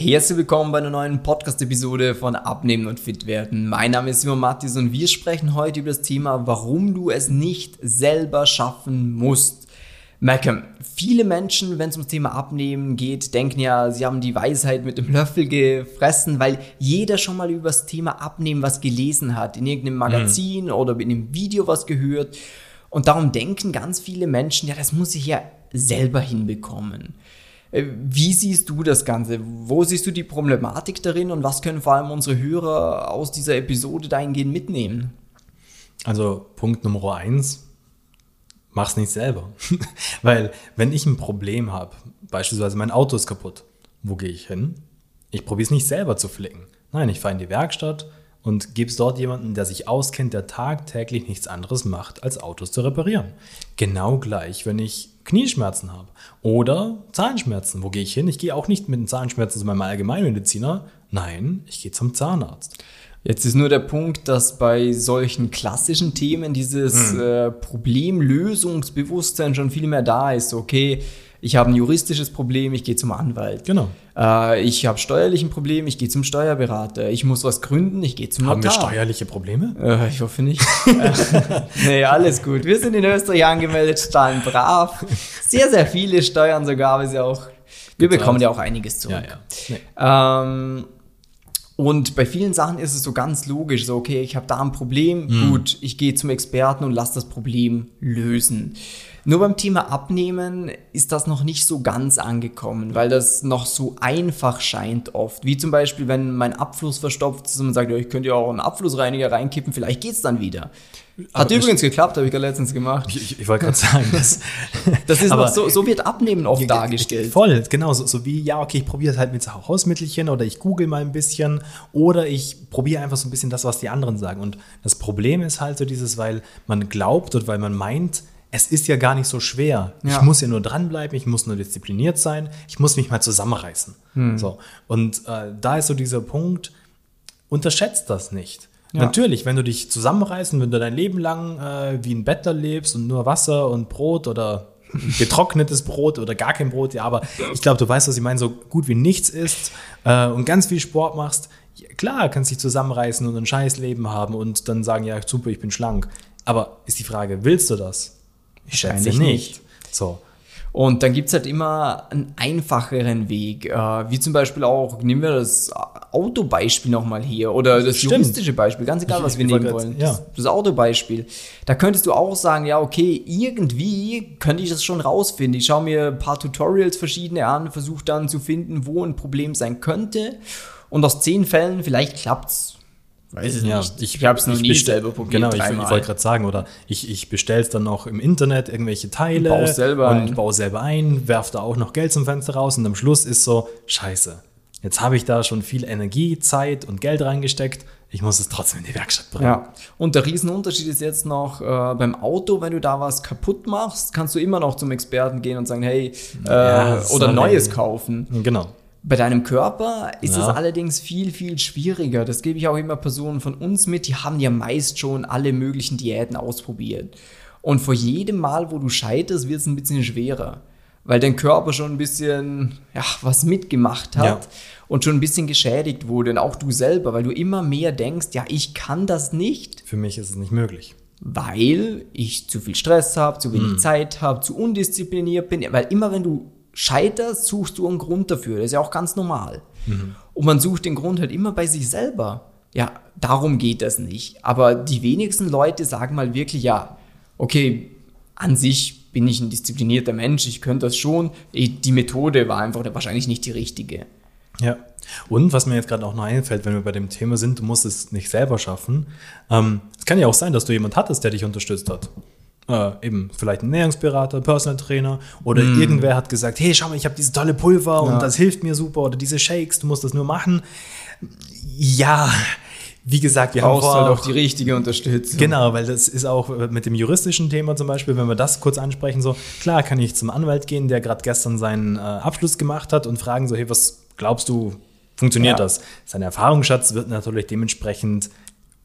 Herzlich willkommen bei einer neuen Podcast-Episode von Abnehmen und Fit werden. Mein Name ist Simon Mattis und wir sprechen heute über das Thema, warum du es nicht selber schaffen musst. Malcolm, viele Menschen, wenn es ums Thema Abnehmen geht, denken ja, sie haben die Weisheit mit dem Löffel gefressen, weil jeder schon mal über das Thema Abnehmen was gelesen hat, in irgendeinem mhm. Magazin mhm. oder in einem Video was gehört. Und darum denken ganz viele Menschen, ja, das muss ich ja selber hinbekommen. Äh, wie siehst du das Ganze? Wo siehst du die Problematik darin und was können vor allem unsere Hörer aus dieser Episode dahingehend mitnehmen? Also Punkt Nummer eins, mach's nicht selber. Weil wenn ich ein Problem habe, beispielsweise mein Auto ist kaputt, wo gehe ich hin? Ich probiere es nicht selber zu flicken. Nein, ich fahre in die Werkstatt und gebe es dort jemanden, der sich auskennt, der tagtäglich nichts anderes macht, als Autos zu reparieren. Genau gleich, wenn ich Knieschmerzen habe oder Zahnschmerzen. Wo gehe ich hin? Ich gehe auch nicht mit den Zahnschmerzen zu meinem Allgemeinmediziner. Nein, ich gehe zum Zahnarzt. Jetzt ist nur der Punkt, dass bei solchen klassischen Themen dieses hm. äh, Problemlösungsbewusstsein schon viel mehr da ist. Okay, ich habe ein juristisches Problem, ich gehe zum Anwalt. Genau. Äh, ich habe steuerlich ein Problem, ich gehe zum Steuerberater. Ich muss was gründen, ich gehe zum Haben Notar. Haben wir steuerliche Probleme? Äh, ich hoffe nicht. nee, alles gut. Wir sind in Österreich angemeldet, zahlen brav. Sehr, sehr viele Steuern sogar, aber ja auch, wir bekommen ja auch einiges zurück. Ja, ja. Nee. Ähm, und bei vielen Sachen ist es so ganz logisch, so okay, ich habe da ein Problem, mhm. gut, ich gehe zum Experten und lass das Problem lösen. Nur beim Thema Abnehmen ist das noch nicht so ganz angekommen, weil das noch so einfach scheint oft. Wie zum Beispiel, wenn mein Abfluss verstopft ist und man sagt, ja, ich könnte ja auch einen Abflussreiniger reinkippen, vielleicht geht's dann wieder. Hat übrigens geklappt, habe ich gerade letztens gemacht. Ich, ich, ich wollte gerade sagen, das, das ist noch so, so wird Abnehmen oft ja, dargestellt. Voll, genau, so, so wie, ja, okay, ich probiere es halt mit Hausmittelchen oder ich google mal ein bisschen oder ich probiere einfach so ein bisschen das, was die anderen sagen. Und das Problem ist halt so dieses, weil man glaubt und weil man meint, es ist ja gar nicht so schwer. Ja. Ich muss ja nur dranbleiben, ich muss nur diszipliniert sein, ich muss mich mal zusammenreißen. Hm. So. Und äh, da ist so dieser Punkt, unterschätzt das nicht. Ja. Natürlich, wenn du dich zusammenreißen, wenn du dein Leben lang äh, wie ein Bettler lebst und nur Wasser und Brot oder getrocknetes Brot oder gar kein Brot, ja, aber ich glaube, du weißt, was ich meine, so gut wie nichts isst äh, und ganz viel Sport machst, klar, kannst dich zusammenreißen und ein scheiß Leben haben und dann sagen, ja, super, ich bin schlank. Aber ist die Frage, willst du das? Ich schätze nicht. nicht. So. Und dann gibt es halt immer einen einfacheren Weg, äh, wie zum Beispiel auch, nehmen wir das Autobeispiel nochmal hier oder das Stimmt. juristische Beispiel, ganz egal, was wir nehmen grad, wollen. Ja. Das, das Autobeispiel. Da könntest du auch sagen, ja, okay, irgendwie könnte ich das schon rausfinden. Ich schaue mir ein paar Tutorials verschiedene an, versuche dann zu finden, wo ein Problem sein könnte. Und aus zehn Fällen, vielleicht klappt es Weiß ich ja, nicht. Ich, habe es noch nie selber probiert. Genau, ich, ich wollte gerade sagen, oder ich, ich bestelle es dann noch im Internet, irgendwelche Teile. Baue selber und ein. baue selber ein, werfe da auch noch Geld zum Fenster raus und am Schluss ist so, scheiße. Jetzt habe ich da schon viel Energie, Zeit und Geld reingesteckt. Ich muss es trotzdem in die Werkstatt bringen. Ja. Und der Riesenunterschied ist jetzt noch äh, beim Auto, wenn du da was kaputt machst, kannst du immer noch zum Experten gehen und sagen, hey, äh, ja, oder Neues kaufen. Genau. Bei deinem Körper ist es allerdings viel, viel schwieriger. Das gebe ich auch immer Personen von uns mit, die haben ja meist schon alle möglichen Diäten ausprobiert. Und vor jedem Mal, wo du scheiterst, wird es ein bisschen schwerer. Weil dein Körper schon ein bisschen ja, was mitgemacht hat ja. und schon ein bisschen geschädigt wurde. Und auch du selber, weil du immer mehr denkst, ja, ich kann das nicht. Für mich ist es nicht möglich weil ich zu viel Stress habe, zu wenig hm. Zeit habe, zu undiszipliniert bin. Weil immer wenn du scheiterst, suchst du einen Grund dafür. Das ist ja auch ganz normal. Mhm. Und man sucht den Grund halt immer bei sich selber. Ja, darum geht das nicht. Aber die wenigsten Leute sagen mal wirklich, ja, okay, an sich bin ich ein disziplinierter Mensch, ich könnte das schon. Die Methode war einfach wahrscheinlich nicht die richtige. Ja. Und was mir jetzt gerade auch noch einfällt, wenn wir bei dem Thema sind, du musst es nicht selber schaffen. Ähm, es kann ja auch sein, dass du jemand hattest, der dich unterstützt hat äh, eben vielleicht ein Ernährungsberater, Personal Trainer oder mm. irgendwer hat gesagt, hey, schau mal, ich habe dieses tolle Pulver ja. und das hilft mir super oder diese Shakes, du musst das nur machen. Ja, wie gesagt, wir Brauchst haben halt auch die richtige Unterstützung. Genau, weil das ist auch mit dem juristischen Thema zum Beispiel, wenn wir das kurz ansprechen, so klar kann ich zum Anwalt gehen, der gerade gestern seinen äh, Abschluss gemacht hat und fragen so, hey, was glaubst du, funktioniert ja. das? Sein Erfahrungsschatz wird natürlich dementsprechend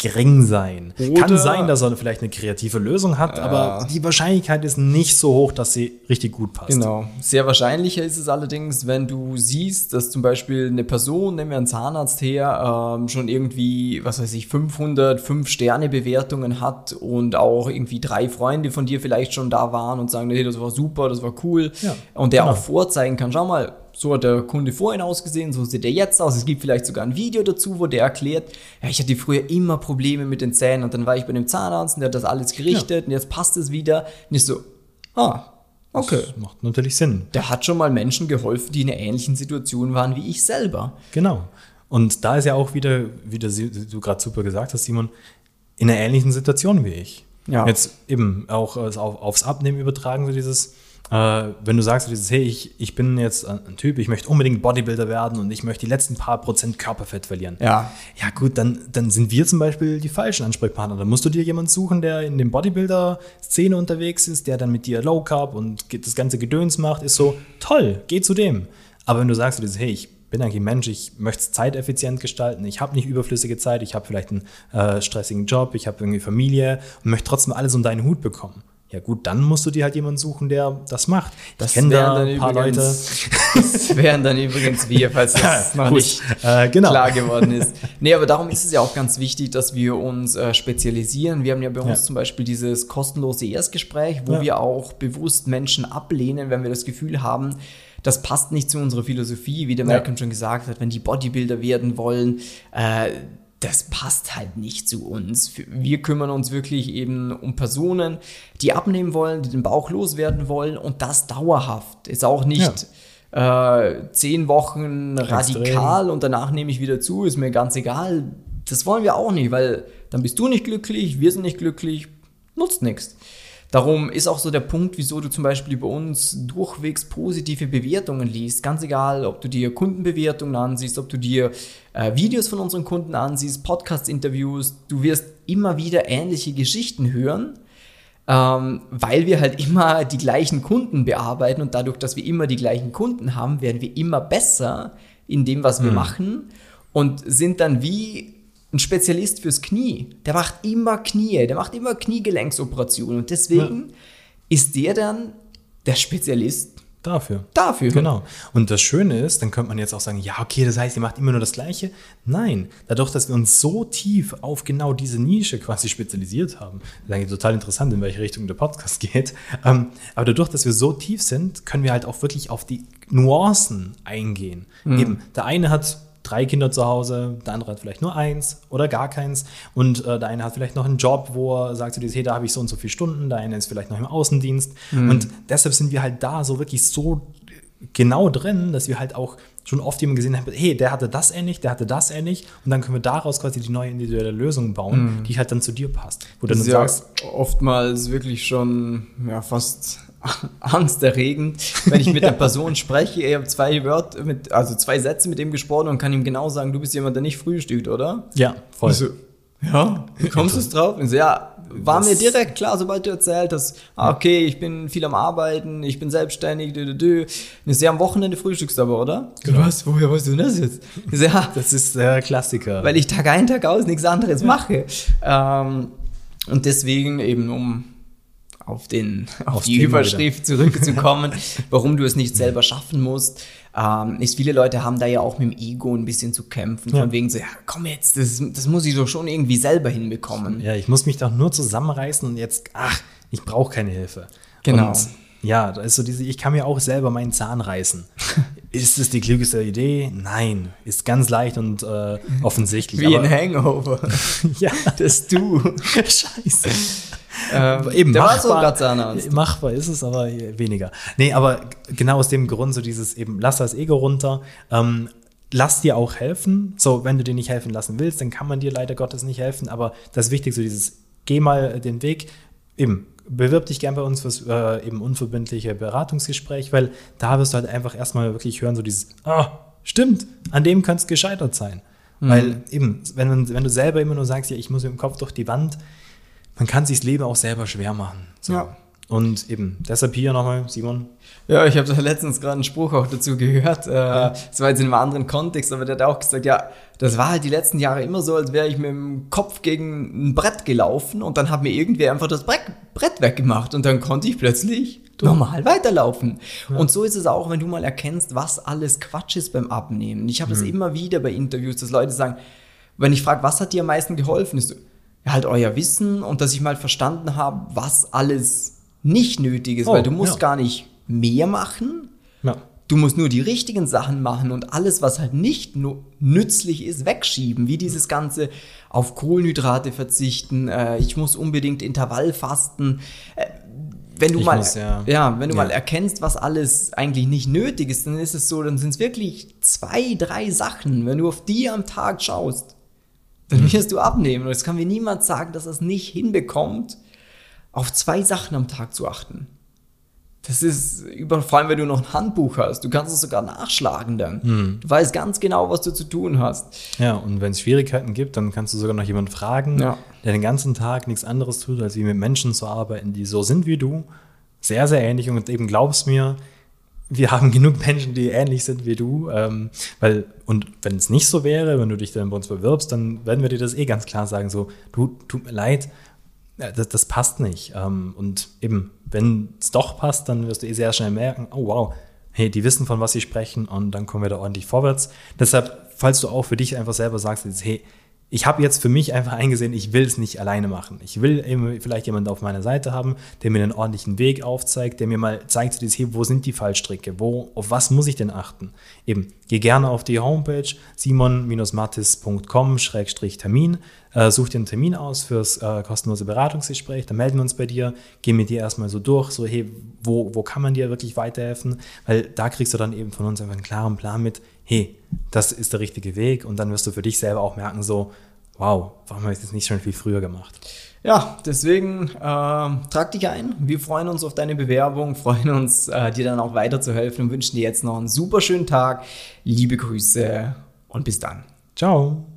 gering sein. Oder- Kann sein, dass er vielleicht eine kreative Lösung hat, aber die Wahrscheinlichkeit ist nicht so hoch, dass sie richtig gut passt. Genau. Sehr wahrscheinlicher ist es allerdings, wenn du siehst, dass zum Beispiel eine Person, nehmen wir einen Zahnarzt her, ähm, schon irgendwie, was weiß ich, 500 5-Sterne-Bewertungen hat und auch irgendwie drei Freunde von dir vielleicht schon da waren und sagen, hey, das war super, das war cool. Ja, und der genau. auch vorzeigen kann, schau mal, so hat der Kunde vorhin ausgesehen, so sieht er jetzt aus. Es gibt vielleicht sogar ein Video dazu, wo der erklärt, ja, ich hatte früher immer Probleme mit den Zähnen und dann war ich bei dem Zahnarzt und der hat das alles gerichtet und jetzt passt es wieder. Und ich so, ah, okay. Das macht natürlich Sinn. Der hat schon mal Menschen geholfen, die in einer ähnlichen Situation waren wie ich selber. Genau. Und da ist ja auch wieder, wie du, gerade super gesagt hast, Simon, in einer ähnlichen Situation wie ich. Ja. Jetzt eben auch auf, aufs Abnehmen übertragen, so dieses, wenn du sagst, dieses, hey, ich, ich bin jetzt ein Typ, ich möchte unbedingt Bodybuilder werden und ich möchte die letzten paar Prozent Körperfett verlieren. Ja. Ja, gut, dann, dann sind wir zum Beispiel die falschen Ansprechpartner. Dann musst du dir jemanden suchen, der in dem Bodybuilder-Szene unterwegs ist, der dann mit dir Low Carb und das ganze Gedöns macht, ist so, toll, geh zu dem. Aber wenn du sagst, dieses, hey, ich bin eigentlich ein Mensch, ich möchte es zeiteffizient gestalten, ich habe nicht überflüssige Zeit, ich habe vielleicht einen äh, stressigen Job, ich habe irgendwie Familie und möchte trotzdem alles unter einen Hut bekommen. Ja gut, dann musst du dir halt jemanden suchen, der das macht. ich kenne da wären ein paar Leute. Das wären dann übrigens wir, falls das noch nicht Äh, genau. klar geworden ist. Nee, aber darum ist es ja auch ganz wichtig, dass wir uns äh, spezialisieren. Wir haben ja bei uns Ja. zum Beispiel dieses kostenlose Erstgespräch, wo Ja. wir auch bewusst Menschen ablehnen, wenn wir das Gefühl haben, das passt nicht zu unserer Philosophie, wie der Ja. Malcolm schon gesagt hat, wenn die Bodybuilder werden wollen, äh, das passt halt nicht zu uns. Wir kümmern uns wirklich eben um Personen, die abnehmen wollen, die den Bauch loswerden wollen und das dauerhaft. Ist auch nicht äh, zehn Wochen radikal und danach nehme ich wieder zu, ist mir ganz egal. Das wollen wir auch nicht, weil dann bist du nicht glücklich, wir sind nicht glücklich, nutzt nichts. Darum ist auch so der Punkt, wieso du zum Beispiel bei uns durchwegs positive Bewertungen liest. Ganz egal, ob du dir Kundenbewertungen ansiehst, ob du dir äh, Videos von unseren Kunden ansiehst, Podcast-Interviews. Du wirst immer wieder ähnliche Geschichten hören, ähm, weil wir halt immer die gleichen Kunden bearbeiten und dadurch, dass wir immer die gleichen Kunden haben, werden wir immer besser in dem, was wir machen und sind dann wie ein Spezialist fürs Knie. Der macht immer Knie, der macht immer Kniegelenksoperationen und deswegen ist der dann der Spezialist Dafür. dafür. Genau. Und das Schöne ist, dann könnte man jetzt auch sagen, ja, okay, das heißt, ihr macht immer nur das Gleiche. Nein, dadurch, dass wir uns so tief auf genau diese Nische quasi spezialisiert haben, ist eigentlich total interessant, in welche Richtung der Podcast geht. Ähm, aber dadurch, dass wir so tief sind, können wir halt auch wirklich auf die Nuancen eingehen. Eben, der eine hat drei Kinder zu Hause, der andere hat vielleicht nur eins oder gar keins und äh, der eine hat vielleicht noch einen Job, wo er sagt so dieses, hey, da habe ich so und so viele Stunden, der eine ist vielleicht noch im Außendienst. Und deshalb sind wir halt da so wirklich so genau drin, dass wir halt auch schon oft jemanden gesehen haben, hey, der hatte das ähnlich, der hatte das ähnlich und dann können wir daraus quasi die neue individuelle Lösung bauen, die halt dann zu dir passt. Wo Das dann ist ja sagst, oftmals wirklich schon ja, fast angsterregend, wenn ich mit der Person spreche. Ich habe zwei Wörter, mit, also zwei Sätze mit ihm gesprochen und kann ihm genau sagen, du bist jemand, der nicht frühstückt, oder? ja, voll. So, ja, wie kommst du drauf? Ich so, ja, war mir direkt klar, sobald du erzählt hast, ah, okay, ich bin viel am Arbeiten, ich bin selbstständig, dü, dü, dü. Und ich so, ja, am Wochenende frühstückst du aber, oder? Genau. Was? Woher weißt du das jetzt? Ja, Das ist der Klassiker. weil ich Tag ein, Tag aus nichts anderes mache. Ähm, und deswegen eben, um auf, den, auf die Thema Überschrift zurückzukommen, warum du es nicht selber schaffen musst, ähm, ist, viele Leute haben da ja auch mit dem Ego ein bisschen zu kämpfen, Ja. von wegen so, ja, komm jetzt, das, das muss ich doch schon irgendwie selber hinbekommen. Ja, ich muss mich doch nur zusammenreißen und jetzt, ach, ich brauche keine Hilfe. Genau. Und ja, da ist so diese, ich kann mir auch selber meinen Zahn reißen. ist es die klügste Idee? Nein. Ist ganz leicht und äh, offensichtlich. Wie aber, ein Hangover. ja, das du. scheiße. Ähm, Eben der machbar, Zahnarzt. machbar ist es, aber weniger. Nee, aber genau aus dem Grund, so dieses eben, lass das Ego runter. Ähm, lass dir auch helfen. So, wenn du dir nicht helfen lassen willst, dann kann man dir leider Gottes nicht helfen. Aber das Wichtigste, dieses, geh mal den Weg, eben, bewirb dich gern bei uns fürs äh, eben unverbindliche Beratungsgespräch, weil da wirst du halt einfach erstmal wirklich hören, so dieses, ah, stimmt, an dem könnte es gescheitert sein. Weil eben, wenn, wenn du selber immer nur sagst, ja, ich muss mit dem Kopf durch die Wand, man kann sich das Leben auch selber schwer machen. So. Ja. Und eben, deshalb hier nochmal, Simon. Ja, ich habe da letztens gerade einen Spruch auch dazu gehört. Äh, das war jetzt in einem anderen Kontext, aber der hat auch gesagt, ja, das war halt die letzten Jahre immer so, als wäre ich mit dem Kopf gegen ein Brett gelaufen und dann hat mir irgendwer einfach das Brett, Brett weggemacht und dann konnte ich plötzlich normal weiterlaufen. Ja. Und so ist es auch, wenn du mal erkennst, was alles Quatsch ist beim Abnehmen. Ich habe es mhm. immer wieder bei Interviews, dass Leute sagen, wenn ich frage, was hat dir am meisten geholfen, ist ja, halt euer Wissen und dass ich mal verstanden habe, was alles nicht nötig ist, oh, weil du musst ja. gar nicht mehr machen. Ja. Du musst nur die richtigen Sachen machen und alles, was halt nicht nützlich ist, wegschieben. Wie dieses ganze auf Kohlenhydrate verzichten, äh, ich muss unbedingt Intervall fasten. Äh, wenn du ich mal, muss, ja. ja. wenn du ja. mal erkennst, was alles eigentlich nicht nötig ist, dann ist es so, dann sind es wirklich zwei, drei Sachen. Wenn du auf die am Tag schaust, dann mhm. wirst du abnehmen. Und es kann mir niemand sagen, dass er es nicht hinbekommt, auf zwei Sachen am Tag zu achten. Das ist über, vor allem, wenn du noch ein Handbuch hast. Du kannst es sogar nachschlagen dann. Hm. Du weißt ganz genau, was du zu tun hast. Ja, und wenn es Schwierigkeiten gibt, dann kannst du sogar noch jemanden fragen, ja. der den ganzen Tag nichts anderes tut, als wie mit Menschen zu arbeiten, die so sind wie du. Sehr, sehr ähnlich. Und eben glaubst mir, wir haben genug Menschen, die ähnlich sind wie du. Ähm, weil, und wenn es nicht so wäre, wenn du dich dann bei uns bewirbst, dann werden wir dir das eh ganz klar sagen: so, du, tut mir leid, das, das passt nicht. Ähm, und eben, wenn es doch passt, dann wirst du eh sehr schnell merken, oh wow, hey, die wissen, von was sie sprechen und dann kommen wir da ordentlich vorwärts. Deshalb, falls du auch für dich einfach selber sagst, hey, ich habe jetzt für mich einfach eingesehen, ich will es nicht alleine machen. Ich will eben vielleicht jemanden auf meiner Seite haben, der mir einen ordentlichen Weg aufzeigt, der mir mal zeigt, wo sind die Fallstricke, wo, auf was muss ich denn achten? Eben, geh gerne auf die Homepage simon-mattis.com-termin, äh, such dir einen Termin aus fürs äh, kostenlose Beratungsgespräch, dann melden wir uns bei dir, gehen mit dir erstmal so durch, so hey, wo, wo kann man dir wirklich weiterhelfen? Weil da kriegst du dann eben von uns einfach einen klaren Plan mit, hey, das ist der richtige Weg und dann wirst du für dich selber auch merken, so, wow, warum habe ich das nicht schon viel früher gemacht? Ja, deswegen äh, trag dich ein. Wir freuen uns auf deine Bewerbung, freuen uns, äh, dir dann auch weiterzuhelfen und wünschen dir jetzt noch einen super schönen Tag. Liebe Grüße und bis dann. Ciao.